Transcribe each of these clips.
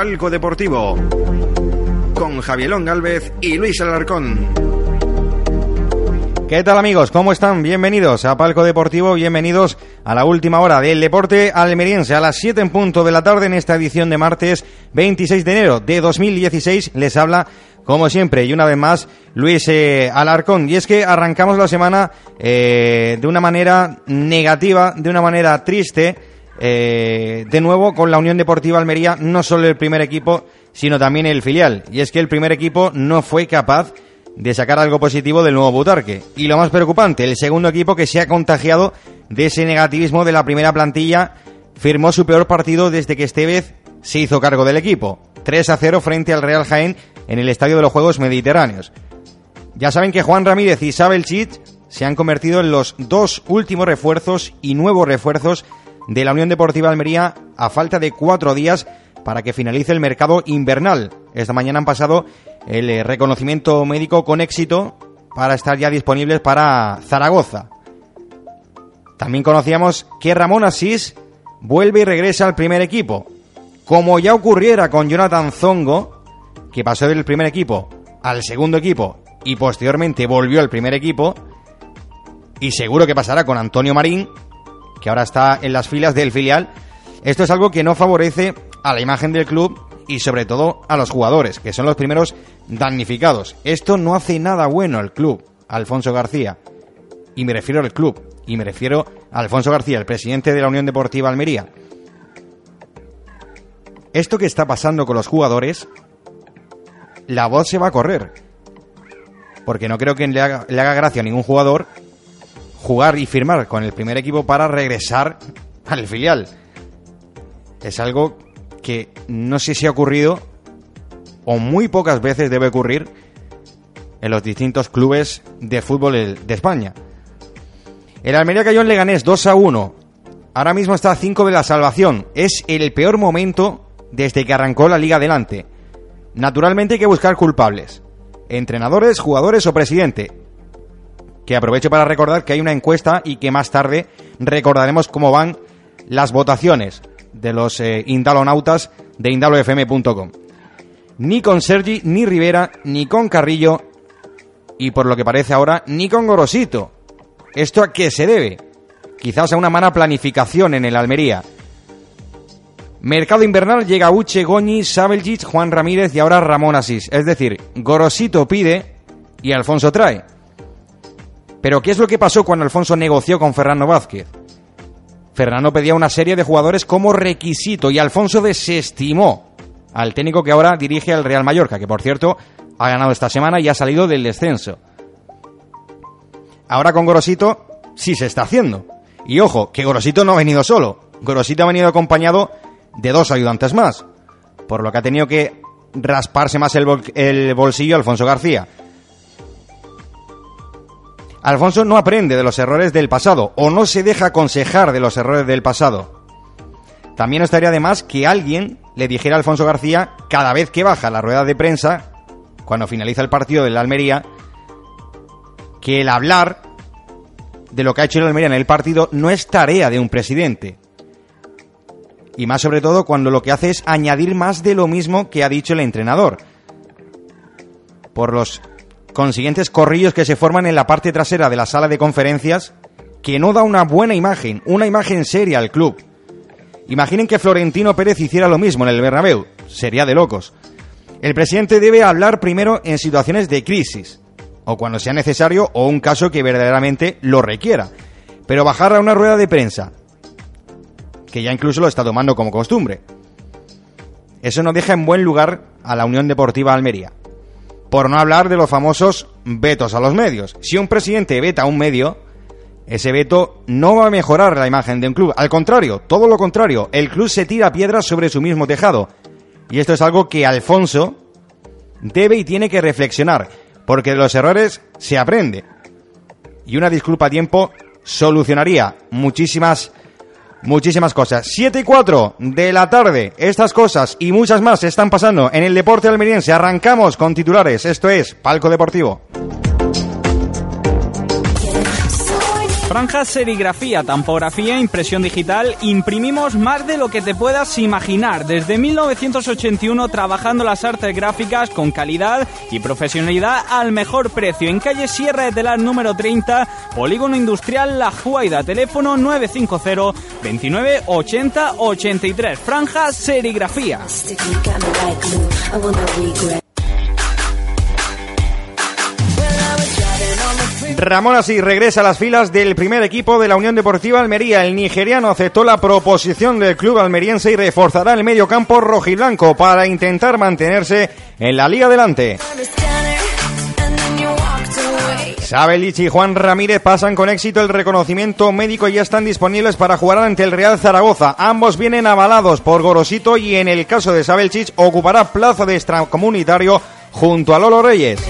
Palco Deportivo con Javielón Galvez y Luis Alarcón. ¿Qué tal amigos? ¿Cómo están? Bienvenidos a Palco Deportivo, bienvenidos a la última hora del deporte almeriense a las 7 en punto de la tarde en esta edición de martes 26 de enero de 2016. Les habla como siempre, y una vez más, Luis eh, Alarcón. Y es que arrancamos la semana eh, de una manera negativa, de una manera triste, eh, de nuevo con la Unión Deportiva Almería, no solo el primer equipo, sino también el filial. Y es que el primer equipo no fue capaz de sacar algo positivo del nuevo Butarque. Y lo más preocupante, el segundo equipo que se ha contagiado de ese negativismo de la primera plantilla firmó su peor partido desde que Estevez se hizo cargo del equipo. 3 a 0 frente al Real Jaén en el Estadio de los Juegos Mediterráneos. Ya saben que Juan Ramírez y Isabel Chit se han convertido en los dos últimos refuerzos y nuevos refuerzos de la Unión Deportiva Almería a falta de cuatro días para que finalice el mercado invernal. Esta mañana han pasado el eh, reconocimiento médico con éxito para estar ya disponibles para Zaragoza. También conocíamos que Ramón Asís vuelve y regresa al primer equipo. Como ya ocurriera con Jonathan Zongo, que pasó del primer equipo al segundo equipo y posteriormente volvió al primer equipo, y seguro que pasará con Antonio Marín, que ahora está en las filas del filial, esto es algo que no favorece a la imagen del club y sobre todo a los jugadores, que son los primeros damnificados. Esto no hace nada bueno al club, Alfonso García. Y me refiero al club, y me refiero a Alfonso García, el presidente de la Unión Deportiva Almería. Esto que está pasando con los jugadores, la voz se va a correr. Porque no creo que le haga, le haga gracia a ningún jugador jugar y firmar con el primer equipo para regresar al filial. Es algo que no sé si ha ocurrido o muy pocas veces debe ocurrir en los distintos clubes de fútbol de España. El Almería cayó Leganés 2 a 1. Ahora mismo está a 5 de la salvación. Es el peor momento desde que arrancó la liga adelante. Naturalmente hay que buscar culpables. Entrenadores, jugadores o presidente. Que aprovecho para recordar que hay una encuesta y que más tarde recordaremos cómo van las votaciones de los eh, indalonautas de indalofm.com. Ni con Sergi, ni Rivera, ni con Carrillo y por lo que parece ahora, ni con Gorosito. ¿Esto a qué se debe? Quizás a una mala planificación en el Almería. Mercado invernal llega Uche, Goñi, Sabeljic, Juan Ramírez y ahora Ramón Asís. Es decir, Gorosito pide y Alfonso trae. Pero ¿qué es lo que pasó cuando Alfonso negoció con Fernando Vázquez? Fernando pedía una serie de jugadores como requisito y Alfonso desestimó al técnico que ahora dirige al Real Mallorca, que por cierto ha ganado esta semana y ha salido del descenso. Ahora con Gorosito sí se está haciendo. Y ojo, que Gorosito no ha venido solo. Gorosito ha venido acompañado de dos ayudantes más. Por lo que ha tenido que rasparse más el, el bolsillo Alfonso García. Alfonso no aprende de los errores del pasado o no se deja aconsejar de los errores del pasado. También estaría de más que alguien le dijera a Alfonso García cada vez que baja la rueda de prensa, cuando finaliza el partido de la Almería, que el hablar de lo que ha hecho el Almería en el partido no es tarea de un presidente. Y más sobre todo cuando lo que hace es añadir más de lo mismo que ha dicho el entrenador. Por los consiguientes corrillos que se forman en la parte trasera de la sala de conferencias, que no da una buena imagen, una imagen seria al club. Imaginen que Florentino Pérez hiciera lo mismo en el Bernabéu, sería de locos. El presidente debe hablar primero en situaciones de crisis, o cuando sea necesario, o un caso que verdaderamente lo requiera. Pero bajar a una rueda de prensa, que ya incluso lo está tomando como costumbre. Eso no deja en buen lugar a la Unión Deportiva Almería. Por no hablar de los famosos vetos a los medios. Si un presidente veta a un medio, ese veto no va a mejorar la imagen de un club. Al contrario, todo lo contrario, el club se tira piedras sobre su mismo tejado. Y esto es algo que Alfonso debe y tiene que reflexionar, porque de los errores se aprende. Y una disculpa a tiempo solucionaría muchísimas muchísimas cosas. 7 y 4 de la tarde. Estas cosas y muchas más están pasando en el deporte almeriense. Arrancamos con titulares. Esto es Palco Deportivo. Franjas serigrafía, tampografía, impresión digital, imprimimos más de lo que te puedas imaginar. Desde 1981 trabajando las artes gráficas con calidad y profesionalidad al mejor precio. En calle Sierra de Telar número 30, Polígono Industrial La Juaida, teléfono 950 29 80 83. Franjas serigrafía. Ramón así regresa a las filas del primer equipo de la Unión Deportiva Almería. El nigeriano aceptó la proposición del club almeriense y reforzará el medio campo rojiblanco para intentar mantenerse en la liga adelante. Sabelich y Juan Ramírez pasan con éxito el reconocimiento médico y ya están disponibles para jugar ante el Real Zaragoza. Ambos vienen avalados por Gorosito y en el caso de Sabelchich ocupará plaza de extracomunitario junto a Lolo Reyes.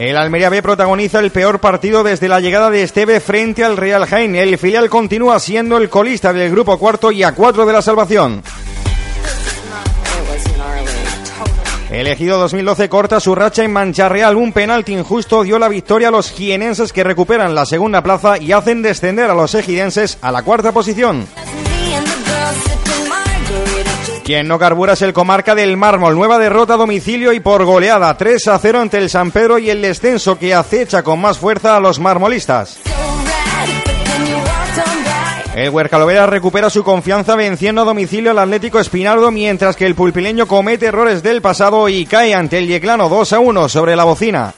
El Almería B protagoniza el peor partido desde la llegada de Esteve frente al Real Jaén. El filial continúa siendo el colista del grupo cuarto y a cuatro de la salvación. Elegido 2012 corta su racha en Mancha Real. Un penalti injusto dio la victoria a los jienenses que recuperan la segunda plaza y hacen descender a los ejidenses a la cuarta posición. Quien no carbura es el Comarca del Mármol. Nueva derrota a domicilio y por goleada. 3 a 0 ante el San Pedro y el descenso que acecha con más fuerza a los marmolistas. El Huercalovera recupera su confianza venciendo a domicilio al Atlético Espinardo, mientras que el pulpileño comete errores del pasado y cae ante el Yeclano 2 a 1 sobre la bocina.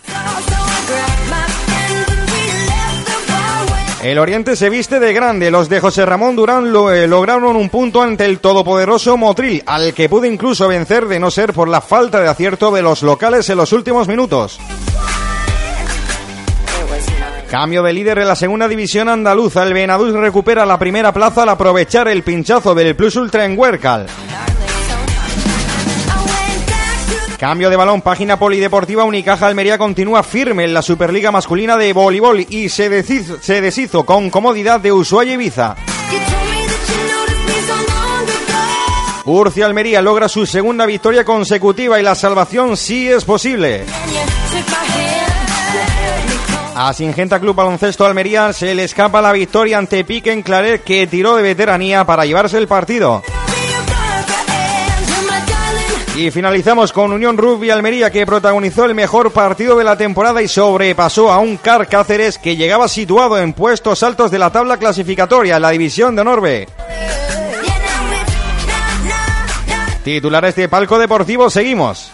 El Oriente se viste de grande. Los de José Ramón Durán lo, eh, lograron un punto ante el todopoderoso Motril, al que pudo incluso vencer de no ser por la falta de acierto de los locales en los últimos minutos. Cambio de líder en la segunda división andaluza. El Benadús recupera la primera plaza al aprovechar el pinchazo del Plus Ultra en Huércal. Cambio de balón, página polideportiva Unicaja Almería continúa firme en la Superliga masculina de voleibol y se deshizo, se deshizo con comodidad de Ushuaia Ibiza. Urcia Almería logra su segunda victoria consecutiva y la salvación sí es posible. A Singenta Club Baloncesto Almería se le escapa la victoria ante Pique en Claret que tiró de veteranía para llevarse el partido. Y finalizamos con Unión Rugby Almería que protagonizó el mejor partido de la temporada y sobrepasó a un Car Cáceres que llegaba situado en puestos altos de la tabla clasificatoria en la división de Norbe. Titulares de Palco Deportivo, seguimos.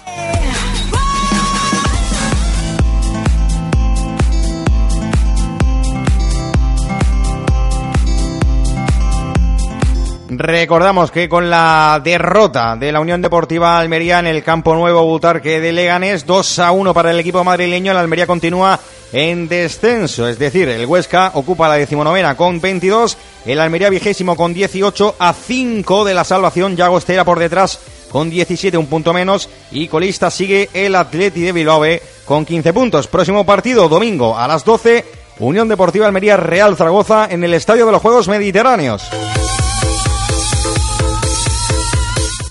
Recordamos que con la derrota de la Unión Deportiva Almería en el Campo Nuevo Butarque de Leganés, 2 a 1 para el equipo madrileño, el Almería continúa en descenso, es decir, el Huesca ocupa la decimonovena con 22, el Almería vigésimo con 18 a 5 de la salvación, Llagostera por detrás con 17, un punto menos, y colista sigue el Atleti de Bilbao con 15 puntos. Próximo partido, domingo a las 12, Unión Deportiva Almería Real Zaragoza en el Estadio de los Juegos Mediterráneos.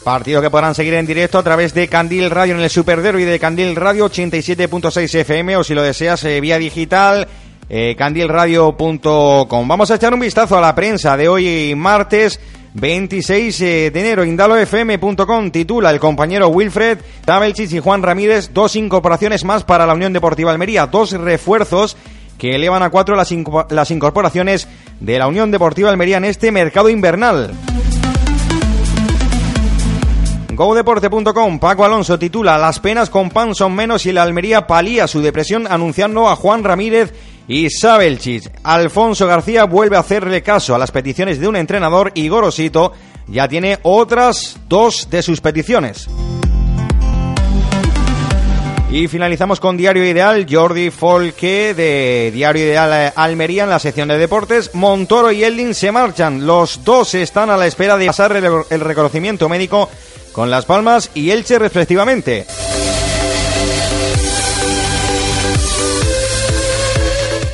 Partido que podrán seguir en directo a través de Candil Radio en el Super Derby de Candil Radio 87.6 FM o si lo deseas eh, vía digital eh, candilradio.com. Vamos a echar un vistazo a la prensa de hoy martes 26 eh, de enero. IndaloFM.com titula el compañero Wilfred Tabelchich y Juan Ramírez dos incorporaciones más para la Unión Deportiva Almería, dos refuerzos que elevan a cuatro las incorporaciones de la Unión Deportiva Almería en este mercado invernal. GoDeporte.com, Paco Alonso titula Las penas con pan son menos y la Almería palía su depresión anunciando a Juan Ramírez y Sabelchich. Alfonso García vuelve a hacerle caso a las peticiones de un entrenador y Gorosito ya tiene otras dos de sus peticiones. Y finalizamos con Diario Ideal, Jordi Folke de Diario Ideal Almería en la sección de deportes. Montoro y Eldin se marchan. Los dos están a la espera de pasar el reconocimiento médico con Las Palmas y Elche respectivamente.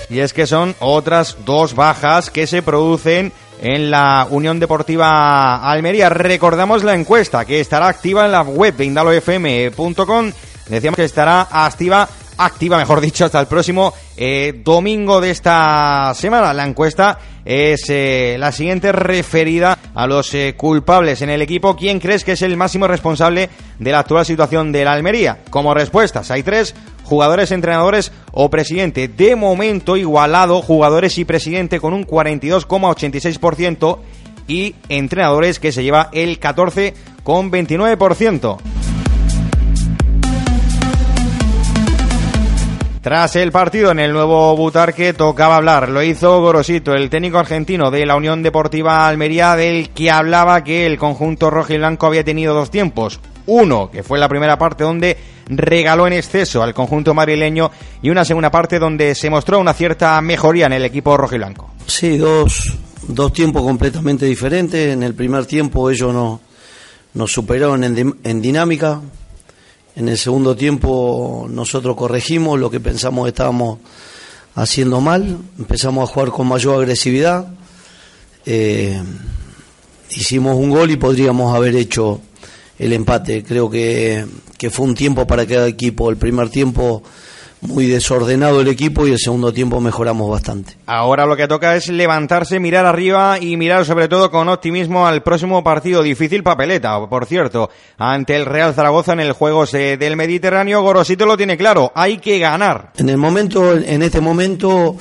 Y es que son otras dos bajas que se producen en la Unión Deportiva Almería. Recordamos la encuesta que estará activa en la web de indalofm.com. Decíamos que estará activa activa, mejor dicho, hasta el próximo eh, domingo de esta semana. La encuesta es eh, la siguiente referida a los eh, culpables en el equipo. ¿Quién crees que es el máximo responsable de la actual situación de la Almería? Como respuestas hay tres, jugadores, entrenadores o presidente. De momento igualado, jugadores y presidente con un 42,86% y entrenadores que se lleva el 14,29%. Tras el partido en el nuevo Butarque tocaba hablar, lo hizo Gorosito, el técnico argentino de la Unión Deportiva Almería, del que hablaba que el conjunto rojo y blanco había tenido dos tiempos. Uno, que fue la primera parte donde regaló en exceso al conjunto madrileño y una segunda parte donde se mostró una cierta mejoría en el equipo rojo y blanco. Sí, dos, dos tiempos completamente diferentes. En el primer tiempo ellos no, nos superaron en, en dinámica, en el segundo tiempo nosotros corregimos lo que pensamos estábamos haciendo mal, empezamos a jugar con mayor agresividad, eh, hicimos un gol y podríamos haber hecho el empate. Creo que, que fue un tiempo para cada equipo. El primer tiempo muy desordenado el equipo y el segundo tiempo mejoramos bastante. Ahora lo que toca es levantarse, mirar arriba y mirar sobre todo con optimismo al próximo partido. Difícil papeleta, por cierto, ante el Real Zaragoza en el Juegos del Mediterráneo. Gorosito lo tiene claro, hay que ganar. En el momento, en este momento,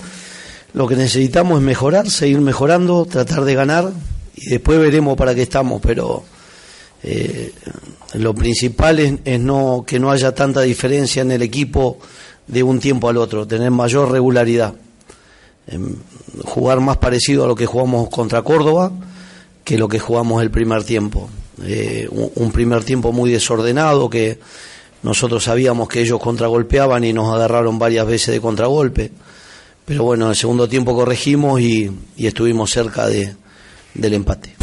lo que necesitamos es mejorar, seguir mejorando, tratar de ganar y después veremos para qué estamos, pero eh, lo principal es, es no que no haya tanta diferencia en el equipo de un tiempo al otro, tener mayor regularidad, jugar más parecido a lo que jugamos contra Córdoba que lo que jugamos el primer tiempo. Eh, un, primer tiempo muy desordenado que nosotros sabíamos que ellos contragolpeaban y nos agarraron varias veces de contragolpe. Pero bueno, en el segundo tiempo corregimos y, y estuvimos cerca de, del empate.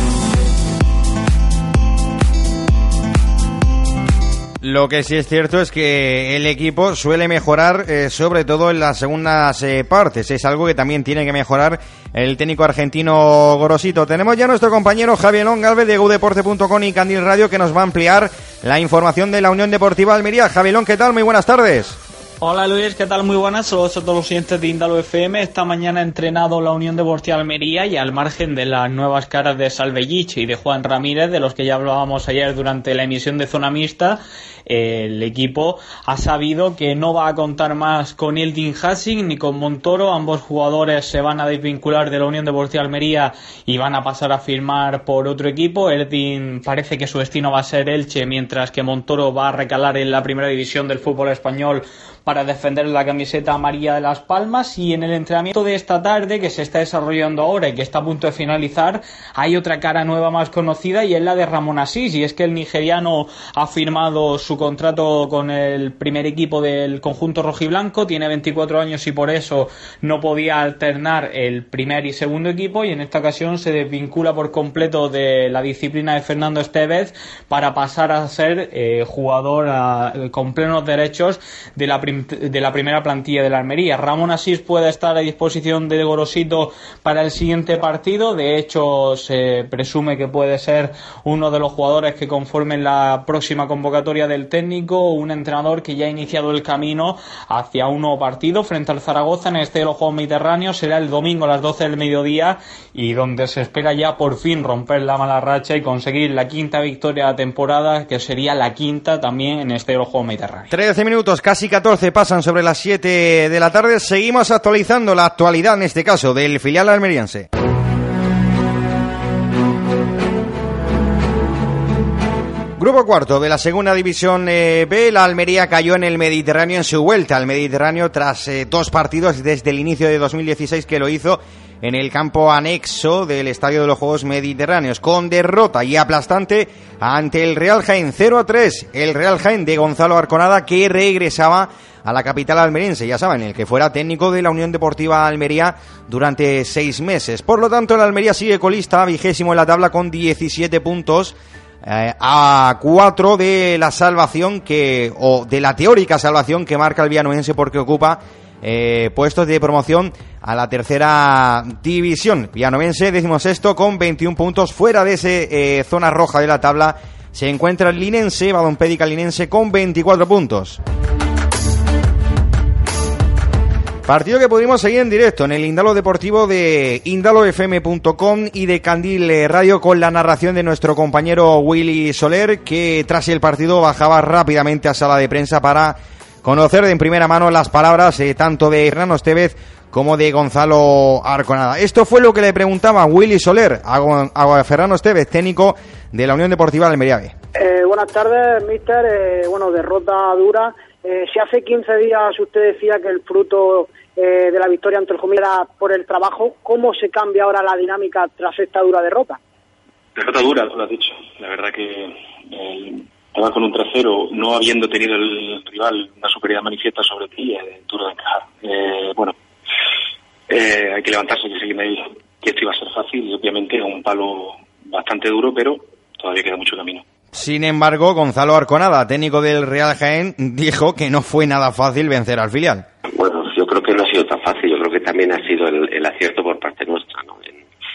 Lo que sí es cierto es que el equipo suele mejorar, eh, sobre todo en las segundas eh, partes. Es algo que también tiene que mejorar el técnico argentino Gorosito. Tenemos ya nuestro compañero Javier Longalve de gudeporte.com y Candil Radio que nos va a ampliar la información de la Unión Deportiva Almería. Javier ¿qué tal? Muy buenas tardes. Hola Luis, ¿qué tal? Muy buenas, saludos a todos los siguientes de Indalo FM. Esta mañana ha entrenado la Unión Deportiva Almería y al margen de las nuevas caras de Salvellich y de Juan Ramírez, de los que ya hablábamos ayer durante la emisión de Zona Mixta, el equipo ha sabido que no va a contar más con Eldin Hassing ni con Montoro. Ambos jugadores se van a desvincular de la Unión Deportiva Almería y van a pasar a firmar por otro equipo. Eldin parece que su destino va a ser Elche, mientras que Montoro va a recalar en la primera división del fútbol español para defender la camiseta amarilla de Las Palmas y en el entrenamiento de esta tarde que se está desarrollando ahora y que está a punto de finalizar hay otra cara nueva más conocida y es la de Ramón Asís y es que el nigeriano ha firmado su contrato con el primer equipo del conjunto rojiblanco tiene 24 años y por eso no podía alternar el primer y segundo equipo y en esta ocasión se desvincula por completo de la disciplina de Fernando Estevez para pasar a ser eh, jugador con plenos derechos de la primera de la primera plantilla de la Almería. Ramón Asís puede estar a disposición de Gorosito para el siguiente partido. De hecho, se presume que puede ser uno de los jugadores que conformen la próxima convocatoria del técnico, un entrenador que ya ha iniciado el camino hacia un nuevo partido frente al Zaragoza en este de los Juegos Mediterráneos. Será el domingo a las 12 del mediodía y donde se espera ya por fin romper la mala racha y conseguir la quinta victoria de la temporada, que sería la quinta también en este de los Juegos Mediterráneos. 13 minutos, casi 14 pasan sobre las 7 de la tarde. Seguimos actualizando la actualidad, en este caso, del filial almeriense. Grupo cuarto de la segunda división eh, B, la Almería cayó en el Mediterráneo en su vuelta al Mediterráneo tras eh, dos partidos desde el inicio de 2016 que lo hizo en el campo anexo del Estadio de los Juegos Mediterráneos, con derrota y aplastante ante el Real Jaén 0 a 3. El Real Jaén de Gonzalo Arconada que regresaba a la capital almeriense, ya saben, el que fuera técnico de la Unión Deportiva Almería durante seis meses. Por lo tanto, el Almería sigue colista, vigésimo en la tabla con 17 puntos. Eh, a cuatro de la salvación que, o de la teórica salvación que marca el villanuense porque ocupa eh, puestos de promoción a la tercera división. Villanovense, decimos esto, con 21 puntos fuera de esa eh, zona roja de la tabla. Se encuentra el Linense, Badompédica Linense, con 24 puntos. Partido que pudimos seguir en directo en el Indalo Deportivo de indalofm.com y de Candil Radio con la narración de nuestro compañero Willy Soler, que tras el partido bajaba rápidamente a sala de prensa para conocer de en primera mano las palabras eh, tanto de Hernán Estevez como de Gonzalo Arconada. Esto fue lo que le preguntaba Willy Soler a, a Fernando Estevez, técnico de la Unión Deportiva de Almería B. Eh, buenas tardes, mister. Eh, bueno, derrota dura. Eh, si hace 15 días usted decía que el fruto de la victoria ante el Jumilla era por el trabajo, ¿cómo se cambia ahora la dinámica tras esta dura derrota? Derrota dura, tú lo has dicho. La verdad que estaba con un trasero, no habiendo tenido el rival una superioridad manifiesta sobre ti, es duro de encajar. bueno, hay que levantarse y seguir ahí. Que esto iba a ser fácil y obviamente un palo bastante duro, pero todavía queda mucho camino. Sin embargo, Gonzalo Arconada, técnico del Real Jaén, dijo que no fue nada fácil vencer al filial. Bueno, yo creo que no ha sido tan fácil, yo creo que también ha sido el, acierto por parte nuestra. ¿no?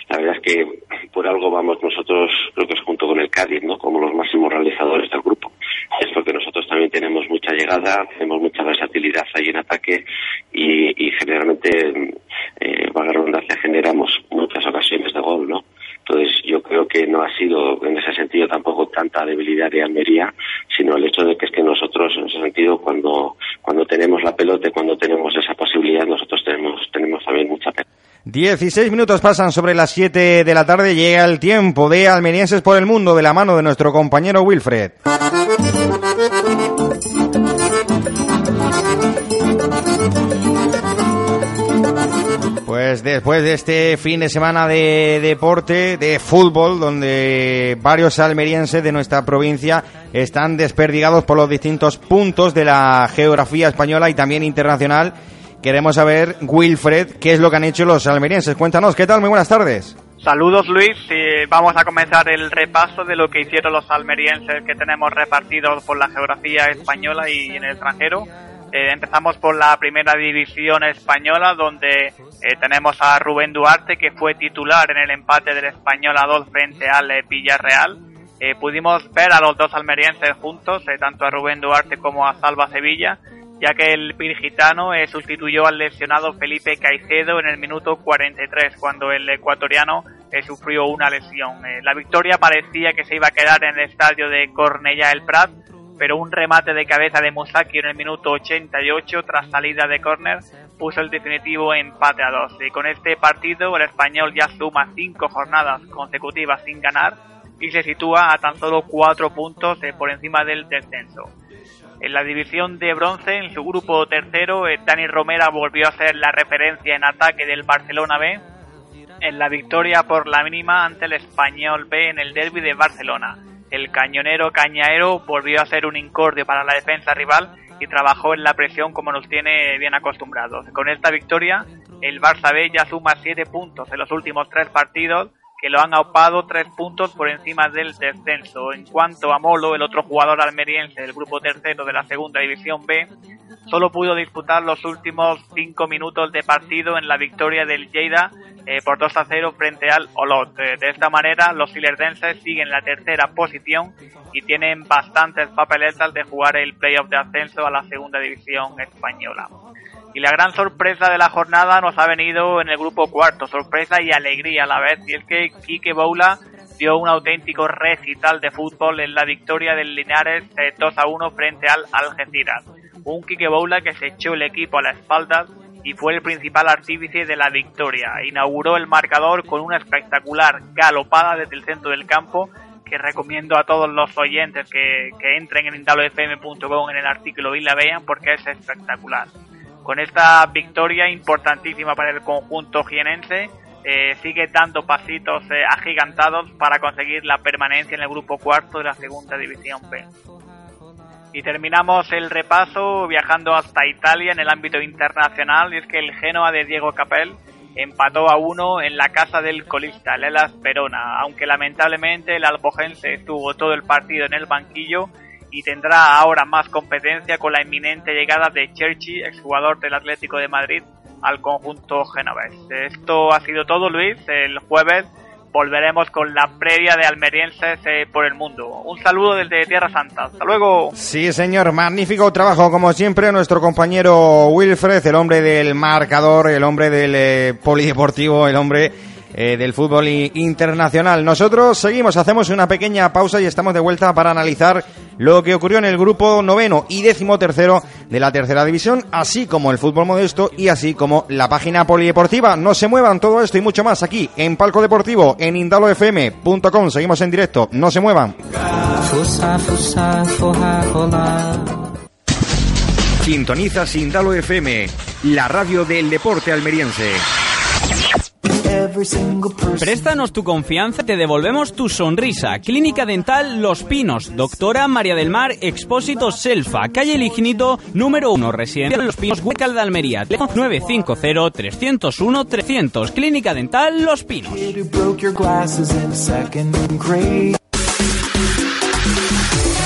La verdad es que por algo vamos nosotros, creo que es junto con el Cádiz, ¿no? como los máximos realizadores del grupo. Es porque nosotros también tenemos mucha llegada, tenemos mucha versatilidad ahí en ataque y, generalmente, eh, a la redundancia, generamos muchas ocasiones de gol, ¿no? Entonces yo creo que no ha sido en ese sentido tampoco tanta debilidad de Almería, sino el hecho de que es que nosotros en ese sentido cuando, cuando tenemos la pelota cuando tenemos esa posibilidad nosotros tenemos, tenemos también mucha pena. 16 minutos pasan sobre las 7 de la tarde. Llega el tiempo de Almerienses por el Mundo de la mano de nuestro compañero Wilfred. Pues después de este fin de semana de deporte, de fútbol, donde varios almerienses de nuestra provincia están desperdigados por los distintos puntos de la geografía española y también internacional, queremos saber, Wilfred, qué es lo que han hecho los almerienses. Cuéntanos, ¿qué tal? Muy buenas tardes. Saludos Luis, vamos a comenzar el repaso de lo que hicieron los almerienses que tenemos repartidos por la geografía española y en el extranjero. Eh, empezamos por la primera división española, donde eh, tenemos a Rubén Duarte, que fue titular en el empate del Español a 2 frente al eh, Villarreal. pudimos ver a los dos almerienses juntos, tanto a Rubén Duarte como a Salva Sevilla, ya que el pirgitano sustituyó al lesionado Felipe Caicedo en el minuto 43, cuando el ecuatoriano sufrió una lesión. la victoria parecía que se iba a quedar en el estadio de Cornellá el Prat, pero un remate de cabeza de Musaki en el minuto 88 tras salida de córner puso el definitivo empate a dos. Y con este partido el español ya suma cinco jornadas consecutivas sin ganar y se sitúa a tan solo cuatro puntos eh, por encima del descenso. En la división de bronce, en su grupo tercero, eh, Dani Romera volvió a ser la referencia en ataque del Barcelona B en la victoria por la mínima ante el español B en el derby de Barcelona el cañonero Cañaero volvió a ser un incordio para la defensa rival y trabajó en la presión como nos tiene bien acostumbrados. Con esta victoria, el Barça B ya suma 7 puntos en los últimos tres partidos que lo han aupado 3 puntos por encima del descenso. En cuanto a Molo, el otro jugador almeriense del grupo tercero de la segunda división B, solo pudo disputar los últimos 5 minutos de partido en la victoria del Lleida eh, por 2 a 0 frente al Olot. Eh, de esta manera, los ilerdenses siguen la tercera posición y tienen bastantes papeletas de jugar el playoff de ascenso a la segunda división española. Y la gran sorpresa de la jornada nos ha venido en el grupo cuarto, sorpresa y alegría a la vez, y es que Quique Boula dio un auténtico recital de fútbol en la victoria del Linares 2 eh, a 1 frente al Algeciras. Un Quique Boula que se echó el equipo a la espalda y fue el principal artífice de la victoria. Inauguró el marcador con una espectacular galopada desde el centro del campo que recomiendo a todos los oyentes que, entren en indalofm.com en el artículo y la vean porque es espectacular. Con esta victoria importantísima para el conjunto jienense, eh, sigue dando pasitos eh, agigantados para conseguir la permanencia en el grupo cuarto de la segunda división B. Y terminamos el repaso viajando hasta Italia en el ámbito internacional y es que el Genoa de Diego Capel empató a uno en la casa del colista, el Elas Verona, aunque lamentablemente el albogense estuvo todo el partido en el banquillo y tendrá ahora más competencia con la inminente llegada de Cherchi, exjugador del Atlético de Madrid, al conjunto genovés. Esto ha sido todo, Luis. El jueves volveremos con la previa de almerienses eh, por el mundo. Un saludo desde Tierra Santa. Hasta luego. Sí, señor. Magnífico trabajo, como siempre, nuestro compañero Wilfred, el hombre del marcador, el hombre del eh, polideportivo, el hombre eh, del fútbol internacional. Nosotros seguimos, hacemos una pequeña pausa y estamos de vuelta para analizar lo que ocurrió en el grupo noveno y décimo tercero de la tercera división, así como el fútbol modesto y así como la página polideportiva. No se muevan todo esto y mucho más aquí en Palco Deportivo, en indalofm.com. Seguimos en directo, no se muevan. Sintoniza Indalo FM, la radio del deporte almeriense. Préstanos tu confianza, te devolvemos tu sonrisa. Clínica Dental Los Pinos, doctora María del Mar Expósito Selfa, calle El Infinito, número 1, residencia Los Pinos, Huecal de Almería, 950-301-300, Clínica Dental Los Pinos.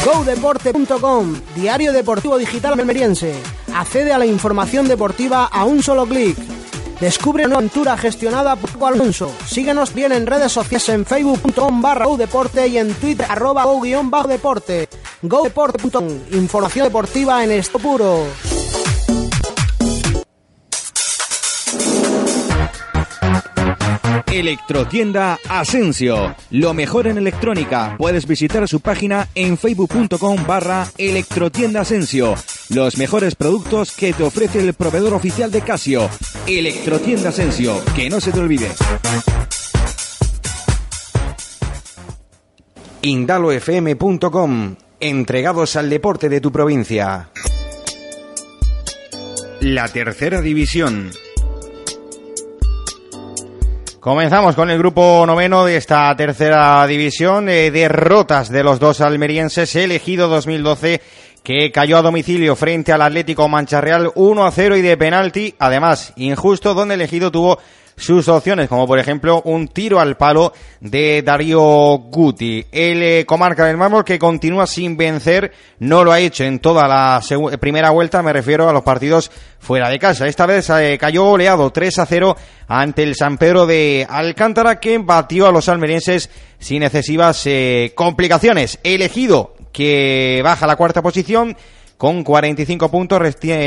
GoDeporte.com, diario deportivo digital almeriense. Accede a la información deportiva a un solo clic Descubre una aventura gestionada por Alonso. Síguenos bien en redes sociales en facebook.com barra deporte y en twitter arroba go-deporte. GoDeporte.com, información deportiva en esto puro. Electrotienda Asensio. Lo mejor en electrónica. Puedes visitar su página en facebook.com barra Electrotienda Asensio. Los mejores productos que te ofrece el proveedor oficial de Casio. Electrotienda Asensio. Que no se te olvide. indalofm.com. Entregados al deporte de tu provincia. La tercera división. Comenzamos con el grupo noveno de esta tercera división. Eh, derrotas de los dos almerienses. Elegido 2012 que cayó a domicilio frente al Atlético Mancha Real 1 a 0 y de penalti. Además, injusto, donde elegido tuvo sus opciones, como por ejemplo un tiro al palo de Darío Guti. El eh, comarca del mármol que continúa sin vencer, no lo ha hecho en toda la primera vuelta, me refiero a los partidos fuera de casa. Esta vez eh, cayó goleado 3 a 0 ante el San Pedro de Alcántara que batió a los almerienses sin excesivas eh, complicaciones. Elegido que baja a la cuarta posición con 45 puntos,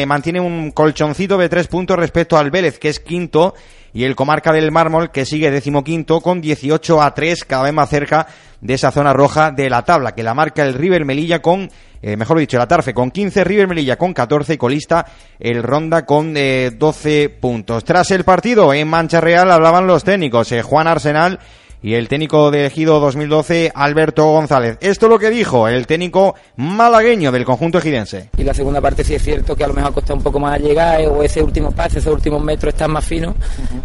mantiene un colchoncito de 3 puntos respecto al Vélez, que es quinto, y el Comarca del Mármol, que sigue decimoquinto, con 18 a 3, cada vez más cerca de esa zona roja de la tabla, que la marca el River Melilla con, eh, mejor dicho, la Tarfe con 15, River Melilla con 14 y colista el Ronda con 12 eh, puntos. Tras el partido en Mancha Real hablaban los técnicos, eh, Juan Arsenal y el técnico de Ejido 2012, Alberto González. Esto es lo que dijo el técnico malagueño del conjunto ejidense. Y la segunda parte sí es cierto que a lo mejor ha costado un poco más llegar o ese último pase, esos últimos metros están más finos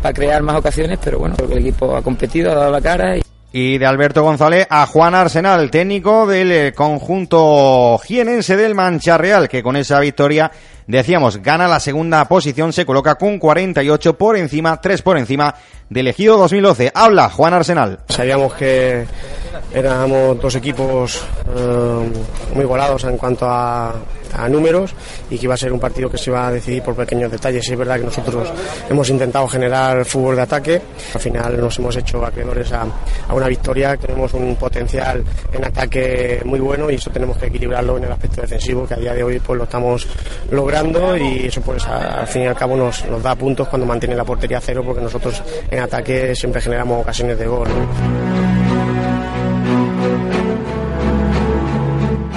para crear más ocasiones, pero bueno, creo que el equipo ha competido, ha dado la cara. Y y de Alberto González a Juan Arsenal, técnico del eh, conjunto jienense del Mancha Real, que con esa victoria, decíamos, gana la segunda posición, se coloca con 48 por encima, 3 por encima del Ejido 2012. Habla Juan Arsenal. Sabíamos que éramos dos equipos eh, muy volados en cuanto a, números y que iba a ser un partido que se iba a decidir por pequeños detalles. es verdad que nosotros hemos intentado generar fútbol de ataque, al final nos hemos hecho acreedores a, una victoria, tenemos un potencial en ataque muy bueno y eso tenemos que equilibrarlo en el aspecto defensivo, que a día de hoy pues lo estamos logrando y eso pues al fin y al cabo nos, nos da puntos cuando mantiene la portería cero porque nosotros en ataque siempre generamos ocasiones de gol.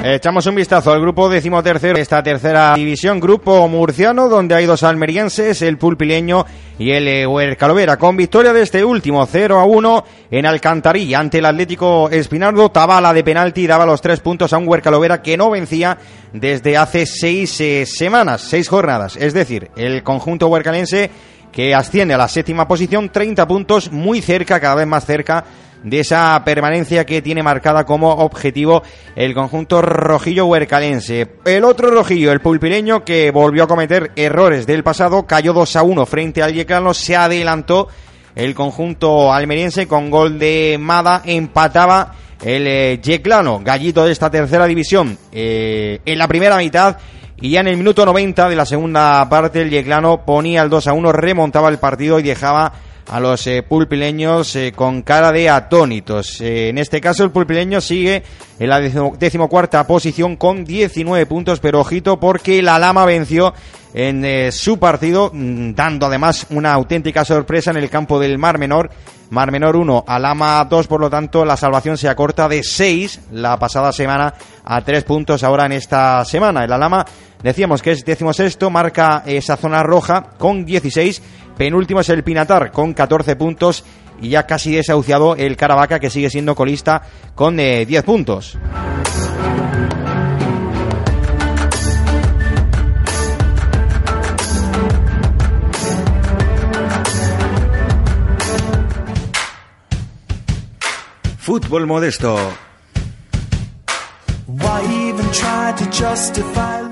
Echamos un vistazo al grupo decimotercero de esta tercera división, grupo murciano, donde hay dos almerienses, el pulpileño y el Huercalovera, con victoria de este último 0 a 1 en Alcantarilla ante el Atlético Espinardo. Tabala de penalti daba los tres puntos a un Huercalovera que no vencía desde hace seis eh, semanas, seis jornadas. Es decir, el conjunto huercalense que asciende a la séptima posición, 30 puntos, muy cerca, cada vez más cerca de esa permanencia que tiene marcada como objetivo el conjunto rojillo huercalense. El otro rojillo, el pulpileño, que volvió a cometer errores del pasado, cayó 2 a 1 frente al Yeclano, se adelantó el conjunto almeriense con gol de Mada, empataba el eh, Yeclano, gallito de esta tercera división, eh, en la primera mitad. Y ya en el minuto 90 de la segunda parte, el Yeclano ponía el 2 a 1, remontaba el partido y dejaba a los eh, pulpileños eh, con cara de atónitos. Eh, en este caso el pulpileño sigue en la decimocuarta posición con 19 puntos, pero ojito porque la Lama venció en su partido, mm, dando además una auténtica sorpresa en el campo del Mar Menor. Mar Menor 1, Alama 2, por lo tanto la salvación se acorta de 6 la pasada semana a 3 puntos ahora en esta semana. El Alama, decíamos que es sexto, marca esa zona roja con 16 Penúltimo es el Pinatar con 14 puntos y ya casi desahuciado el Caravaca que sigue siendo colista con 10 eh, puntos. Fútbol modesto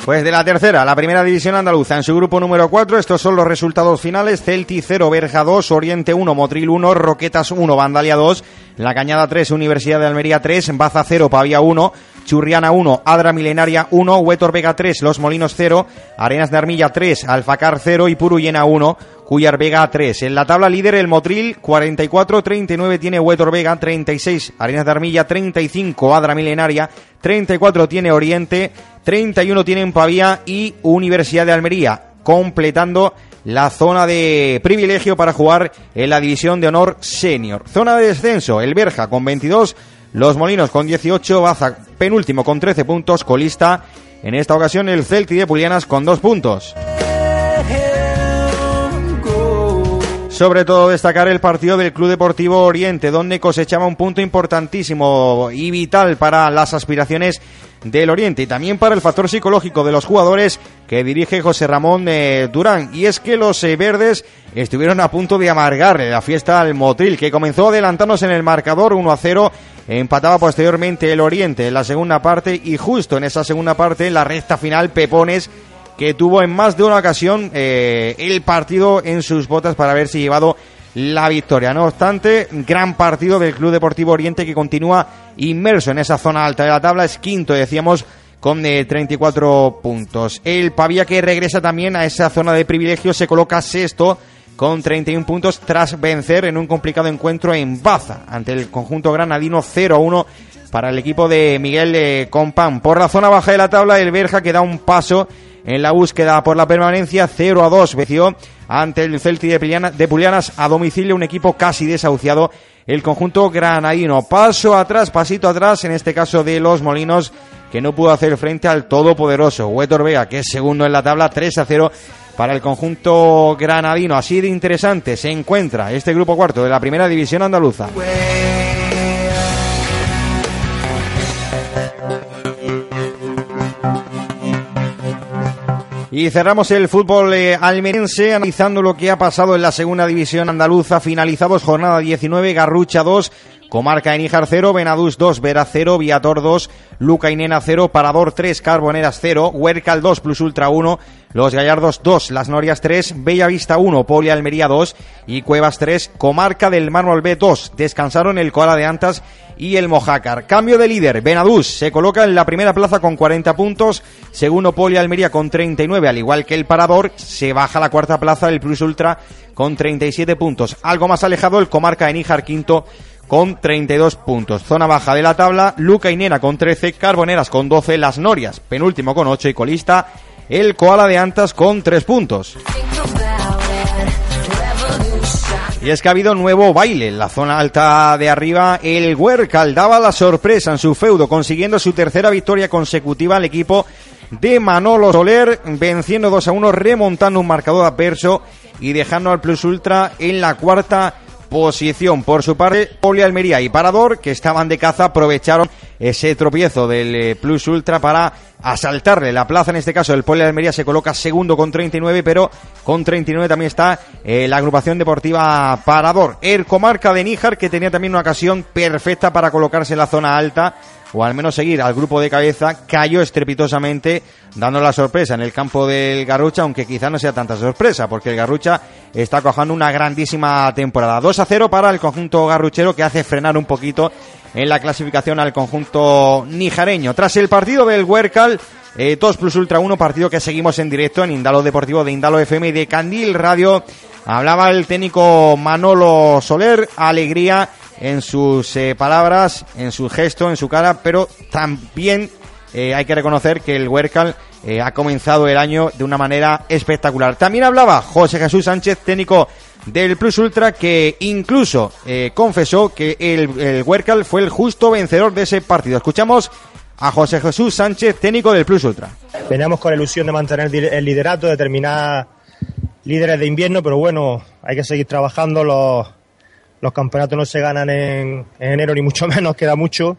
pues de la tercera, la primera división andaluza en su grupo número 4, estos son los resultados finales, Celti 0, Berja 2, Oriente 1, Motril 1, Roquetas 1, Vandalia 2, La Cañada 3, Universidad de Almería 3, Baza 0, Pavía 1, Churriana 1, Adra Milenaria 1, Huetor Vega 3, Los Molinos 0, Arenas de Armilla 3, Alfacar 0 y Puruyena 1, Cuyar Vega 3. En la tabla líder el Motril 44, 39 tiene Huetor Vega, 36 Arenas de Armilla, 35 Adra Milenaria, 34 tiene Oriente, 31 tiene Pavía y Universidad de Almería, completando la zona de privilegio para jugar en la división de honor senior. Zona de descenso, el Berja con 22, Los Molinos con 18, Baza penúltimo con 13 puntos, colista en esta ocasión el Celti de Pulianas con 2 puntos. Sobre todo destacar el partido del Club Deportivo Oriente, donde cosechaba un punto importantísimo y vital para las aspiraciones del Oriente y también para el factor psicológico de los jugadores que dirige José Ramón eh, Durán. Y es que los eh, verdes estuvieron a punto de amargar la fiesta al Motril, que comenzó adelantándose en el marcador 1 a 0. Empataba posteriormente el Oriente en la segunda parte y justo en esa segunda parte, en la recta final, Pepones que tuvo en más de una ocasión eh, el partido en sus botas para haberse llevado la victoria. No obstante, gran partido del Club Deportivo Oriente que continúa inmerso en esa zona alta de la tabla, es quinto, decíamos, con 34 eh, puntos. El Pavía que regresa también a esa zona de privilegio se coloca sexto con 31 puntos tras vencer en un complicado encuentro en Baza ante el conjunto granadino 0-1 para el equipo de Miguel eh, Compán. Por la zona baja de la tabla, el Berja que da un paso en la búsqueda por la permanencia 0 a 2 venció ante el Celti de, Pulianas a domicilio un equipo casi desahuciado el conjunto granadino paso atrás pasito atrás en este caso de los Molinos que no pudo hacer frente al todopoderoso Huetor Vega que es segundo en la tabla 3 a 0 para el conjunto granadino. Así de interesante se encuentra este grupo cuarto de la primera división andaluza Y cerramos el fútbol eh, almeriense analizando lo que ha pasado en la segunda división andaluza. Finalizados jornada 19, Garrucha 2, Comarca de Níjar 0, Benadús 2, Vera 0, Viator 2, Luca y Nena 0, Parador 3, Carboneras 0, Huercal 2 plus Ultra 1, Los Gallardos 2, Las Norias 3, Bellavista 1, Poli Almería 2 y Cuevas 3, Comarca del Mármol B 2. Descansaron el Koala de Antas y el Mojácar. Cambio de líder, Benadús se coloca en la primera plaza con 40 puntos, segundo Poli Almería con 39, al igual que el Parador, se baja a la cuarta plaza el Plus Ultra con 37 puntos. Algo más alejado el Comarca de Níjar quinto con 32 puntos. Zona baja de la tabla, Luca y Nena con 13, Carboneras con 12, Las Norias penúltimo con 8 y colista el Koala de Antas con 3 puntos. Y es que ha habido nuevo baile en la zona alta de arriba. El Huercal daba la sorpresa en su feudo, consiguiendo su tercera victoria consecutiva al equipo de Manolo Soler, venciendo 2 a 1, remontando un marcador adverso y dejando al Plus Ultra en la cuarta posición. Por su parte, Poli Almería y Parador, que estaban de caza, aprovecharon ese tropiezo del eh, Plus Ultra para asaltarle la plaza. En este caso, el Poli Almería se coloca segundo con 39, pero con 39 también está eh, la agrupación deportiva Parador. El comarca de Níjar, que tenía también una ocasión perfecta para colocarse en la zona alta o al menos seguir al grupo de cabeza, cayó estrepitosamente dando la sorpresa en el campo del Garrucha, aunque quizá no sea tanta sorpresa, porque el Garrucha está cojando una grandísima temporada. 2 a 0 para el conjunto garruchero que hace frenar un poquito en la clasificación al conjunto nijareño. Tras el partido del Huercal, 2 eh, plus Ultra 1, partido que seguimos en directo en Indalo Deportivo de Indalo FM y de Candil Radio Hablaba el técnico Manolo Soler, alegría en sus eh, palabras, en su gesto, en su cara, pero también eh, hay que reconocer que el Huércal eh, ha comenzado el año de una manera espectacular. También hablaba José Jesús Sánchez, técnico del Plus Ultra, que incluso confesó que el, el Huércal fue el justo vencedor de ese partido. Escuchamos a José Jesús Sánchez, técnico del Plus Ultra. Veníamos con la ilusión de mantener el liderato, de terminar líderes de invierno, pero bueno, hay que seguir trabajando. Los, los campeonatos no se ganan en, enero, ni mucho menos, queda mucho.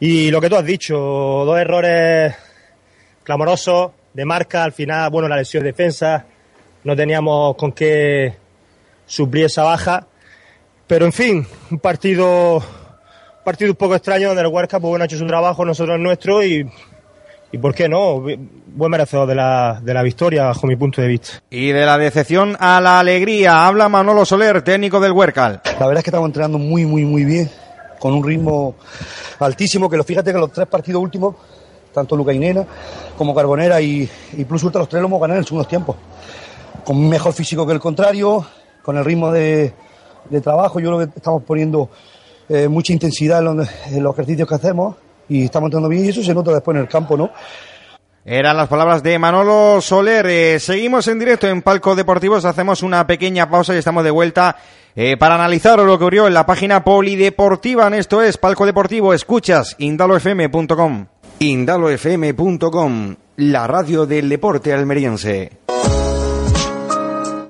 Y lo que tú has dicho, dos errores clamorosos de marca, al final, bueno, la lesión de defensa, no teníamos con qué suplir esa baja. Pero en fin, un partido, partido un poco extraño donde el Huesca pues, bueno, ha hecho su trabajo, nosotros el nuestro y y por qué no, buen merecedor de la, de la victoria bajo mi punto de vista. Y de la decepción a la alegría, habla Manolo Soler, técnico del Huercal. La verdad es que estamos entrenando muy, muy, muy bien, con un ritmo altísimo, que lo fíjate que los tres partidos últimos, tanto Luca Nena como Carbonera y, Plus Ultra, los tres lo hemos ganado en segundos tiempos. Con un mejor físico que el contrario, con el ritmo de, de trabajo, yo creo que estamos poniendo eh, mucha intensidad en los ejercicios que hacemos y estamos entrando bien y eso se nota después en el campo, ¿no? Eran las palabras de Manolo Soler. Eh, seguimos en directo en Palco Deportivos. Hacemos una pequeña pausa y estamos de vuelta eh, para analizar lo que ocurrió en la página polideportiva. En esto es Palco Deportivo. Escuchas indalofm.com. Indalofm.com, la radio del deporte almeriense.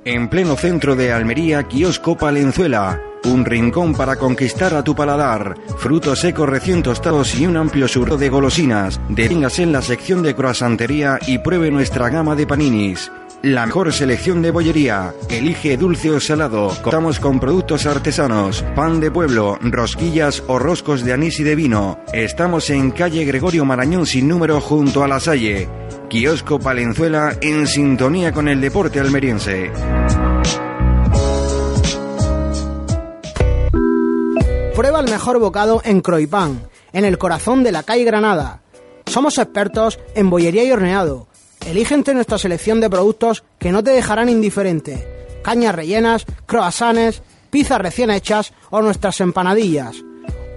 En pleno centro de Almería, kiosco Palenzuela un rincón para conquistar a tu paladar, frutos secos recién tostados y un amplio surto de golosinas. Deténgase en la sección de croissantería y pruebe nuestra gama de paninis. La mejor selección de bollería. Elige dulce o salado. Contamos con productos artesanos, pan de pueblo, rosquillas o roscos de anís y de vino. Estamos en calle Gregorio Marañón sin número junto a la Salle. Kiosco Palenzuela en sintonía con el deporte almeriense. Prueba el mejor bocado en Croipán, en el corazón de la calle Granada. Somos expertos en bollería y horneado. Elige entre nuestra selección de productos que no te dejarán indiferente. Cañas rellenas, croissants, pizzas recién hechas o nuestras empanadillas.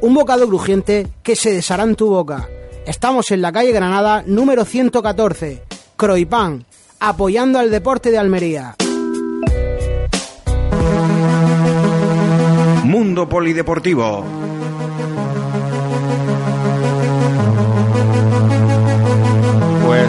Un bocado crujiente que se deshará en tu boca. Estamos en la calle Granada número 114, Croipán, apoyando al deporte de Almería. Mundo Polideportivo. Pues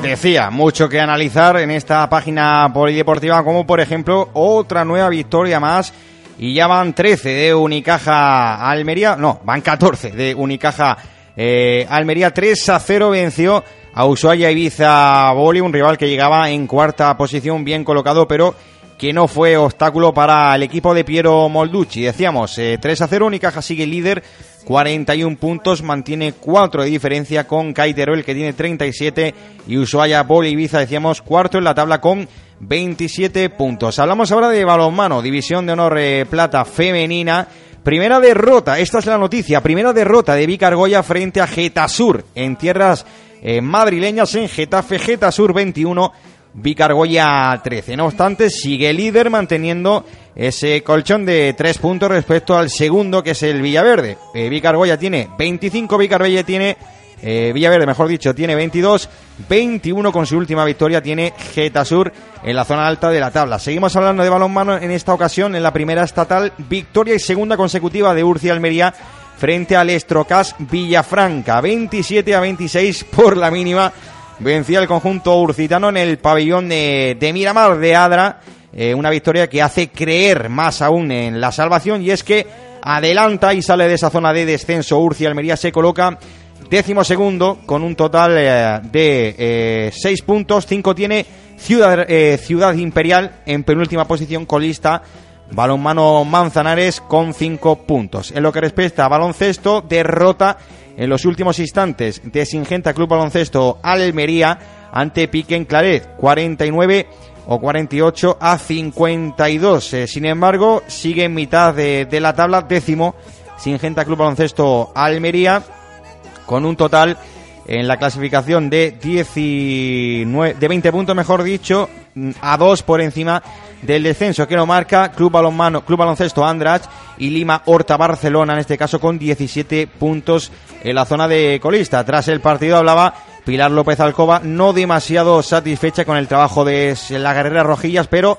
decía, mucho que analizar en esta página polideportiva, como por ejemplo otra nueva victoria más. Y ya van 13 de Unicaja Almería, no, van 14 de Unicaja eh, Almería 3 a 0 venció a Ushuaia Ibiza Boli, un rival que llegaba en cuarta posición, bien colocado, pero que no fue obstáculo para el equipo de Piero Molducci. Decíamos, 3 eh, a 0, Unicaja sigue líder, 41 puntos, mantiene 4 de diferencia con el que tiene 37 y Ushuaia Boli Ibiza, decíamos, cuarto en la tabla con 27 puntos. Hablamos ahora de balonmano, división de honor eh, plata femenina. Primera derrota, esta es la noticia, primera derrota de Vicargoya frente a Getasur en tierras eh, madrileñas en Getafe, Getasur 21, Vicargoya 13. No obstante, sigue líder manteniendo ese colchón de tres puntos respecto al segundo que es el Villaverde. Eh, Vicargoya tiene 25, Vicargoya tiene eh, Villaverde, mejor dicho, tiene 22, 21 con su última victoria tiene Getasur en la zona alta de la tabla. Seguimos hablando de balonmano en esta ocasión en la primera estatal, victoria y segunda consecutiva de Urcia Almería frente al Estrocas Villafranca, 27 a 26 por la mínima vencía el conjunto urcitano en el pabellón de, Miramar de Adra. Eh, una victoria que hace creer más aún en la salvación y es que adelanta y sale de esa zona de descenso. Urcia Almería se coloca décimo segundo con un total eh, de eh, seis puntos. Cinco tiene Ciudad, Ciudad Imperial en penúltima posición colista. Balonmano Manzanares con cinco puntos. En lo que respecta a baloncesto, derrota en los últimos instantes de Singenta Club Baloncesto Almería ante Piquen Claret, 49 o 48 a 52. Eh, sin embargo, sigue en mitad de, la tabla décimo Singenta Club Baloncesto Almería con un total en la clasificación de 19 de 20 puntos, mejor dicho, a dos por encima del descenso que lo marca Club Balonmano, Club Baloncesto Andrach y Lima Horta Barcelona, en este caso con 17 puntos en la zona de colista. Tras el partido hablaba Pilar López Alcoba, no demasiado satisfecha con el trabajo de la guerrera Rojillas, pero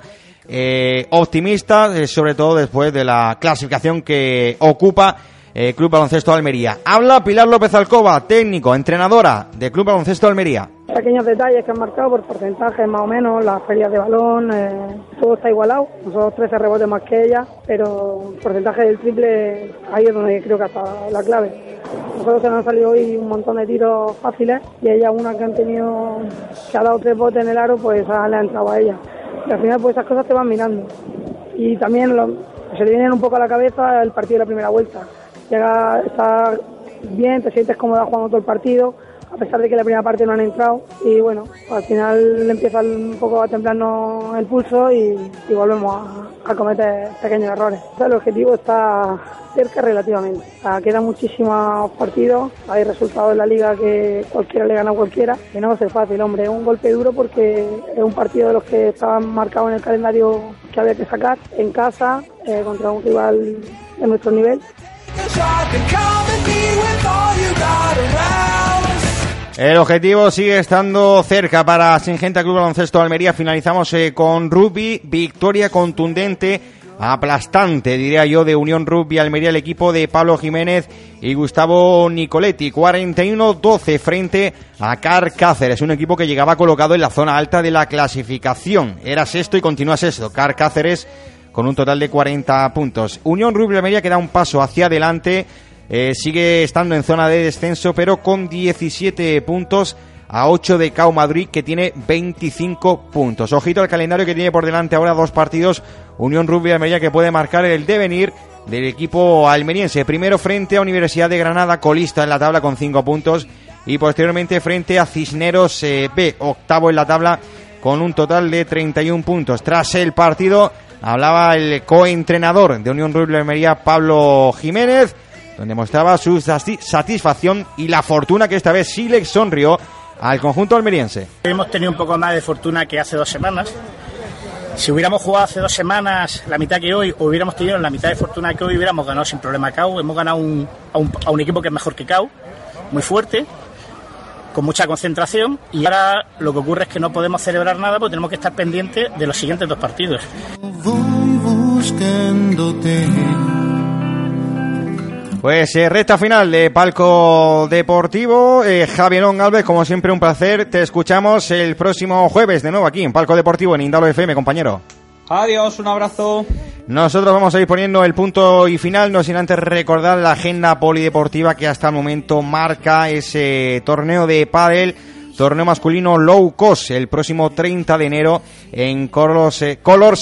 eh, optimista, eh, sobre todo después de la clasificación que ocupa eh, Club Baloncesto Almería. Habla Pilar López Alcoba, técnico, entrenadora de Club Baloncesto Almería. Pequeños detalles que han marcado por porcentajes más o menos, las ferias de balón, eh, todo está igualado. Nosotros 13 rebotes más que ella, pero el porcentaje del triple ahí es donde creo que está la clave. Nosotros se nos han salido hoy un montón de tiros fáciles y ella una que han tenido, que ha dado tres botes en el aro, pues le ha entrado a ella. Y al final pues esas cosas te van mirando. Y también se le vienen un poco a la cabeza el partido de la primera vuelta llega, está bien, te sientes cómoda jugando todo el partido, a pesar de que la primera parte no han entrado y bueno, al final empieza un poco a templarnos el pulso y, volvemos a, cometer pequeños errores. el objetivo está cerca relativamente. quedan muchísimos partidos, hay resultados en la liga que cualquiera le gana a cualquiera, que no va a ser fácil, hombre, es un golpe duro porque es un partido de los que estaban marcados en el calendario que había que sacar en casa eh, contra un rival de nuestro nivel el objetivo sigue estando cerca para Singenta Club Baloncesto Almería. Finalizamos eh, con Rugby, victoria contundente, aplastante, diría yo, de Unión Rugby Almería, el equipo de Pablo Jiménez y Gustavo Nicoletti. 41-12 frente a Car Cáceres, un equipo que llegaba colocado en la zona alta de la clasificación. Era sexto y continúa sexto. Car Cáceres con un total de 40 puntos. Unión Rubio Almería que da un paso hacia adelante, eh, sigue estando en zona de descenso, pero con 17 puntos a 8 de Cao Madrid, que tiene 25 puntos. Ojito al calendario que tiene por delante ahora dos partidos. Unión Rubio Almería que puede marcar el devenir del equipo almeriense. Primero frente a Universidad de Granada, colista en la tabla con 5 puntos. Y posteriormente frente a Cisneros eh, B, octavo en la tabla con un total de 31 puntos. Tras el partido hablaba el coentrenador de Unión Rubio Almería, Pablo Jiménez, donde mostraba su satisfacción y la fortuna que esta vez sí sonrió al conjunto almeriense. Hemos tenido un poco más de fortuna que hace dos semanas. Si hubiéramos jugado hace dos semanas la mitad que hoy, hubiéramos tenido la mitad de fortuna que hoy, hubiéramos ganado sin problema a CAU. Hemos ganado a, un, a un equipo que es mejor que CAU, muy fuerte, con mucha concentración y ahora lo que ocurre es que no podemos celebrar nada porque tenemos que estar pendientes de los siguientes dos partidos. Pues eh, recta final de Palco Deportivo. Eh, Javier Alves, como siempre, un placer. Te escuchamos el próximo jueves de nuevo aquí en Palco Deportivo en Indalo FM, compañero. Adiós, un abrazo. Nosotros vamos a ir poniendo el punto y final, no sin antes recordar la agenda polideportiva que hasta el momento marca ese torneo de pádel, torneo masculino low cost, el próximo 30 de enero en Colors, eh,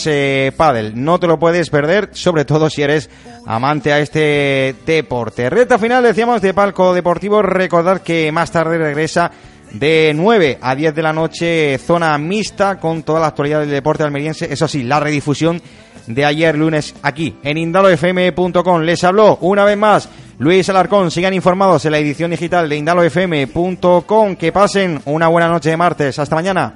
eh, Padel. No te lo puedes perder, sobre todo si eres amante a este deporte. Reta final, decíamos, de Palco Deportivo, recordar que más tarde regresa de 9 a 10 de la noche, zona mixta con toda la actualidad del deporte almeriense. Eso sí, la redifusión de ayer lunes aquí en indalofm.com. Les habló una vez más Luis Alarcón. Sigan informados en la edición digital de indalofm.com. Que pasen una buena noche de martes. Hasta mañana.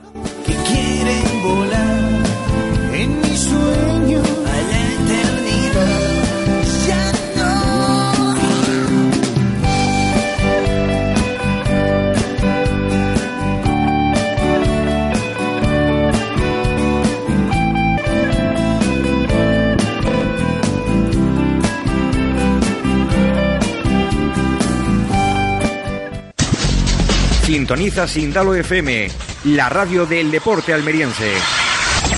Sintoniza Sindalo FM, la radio del deporte almeriense.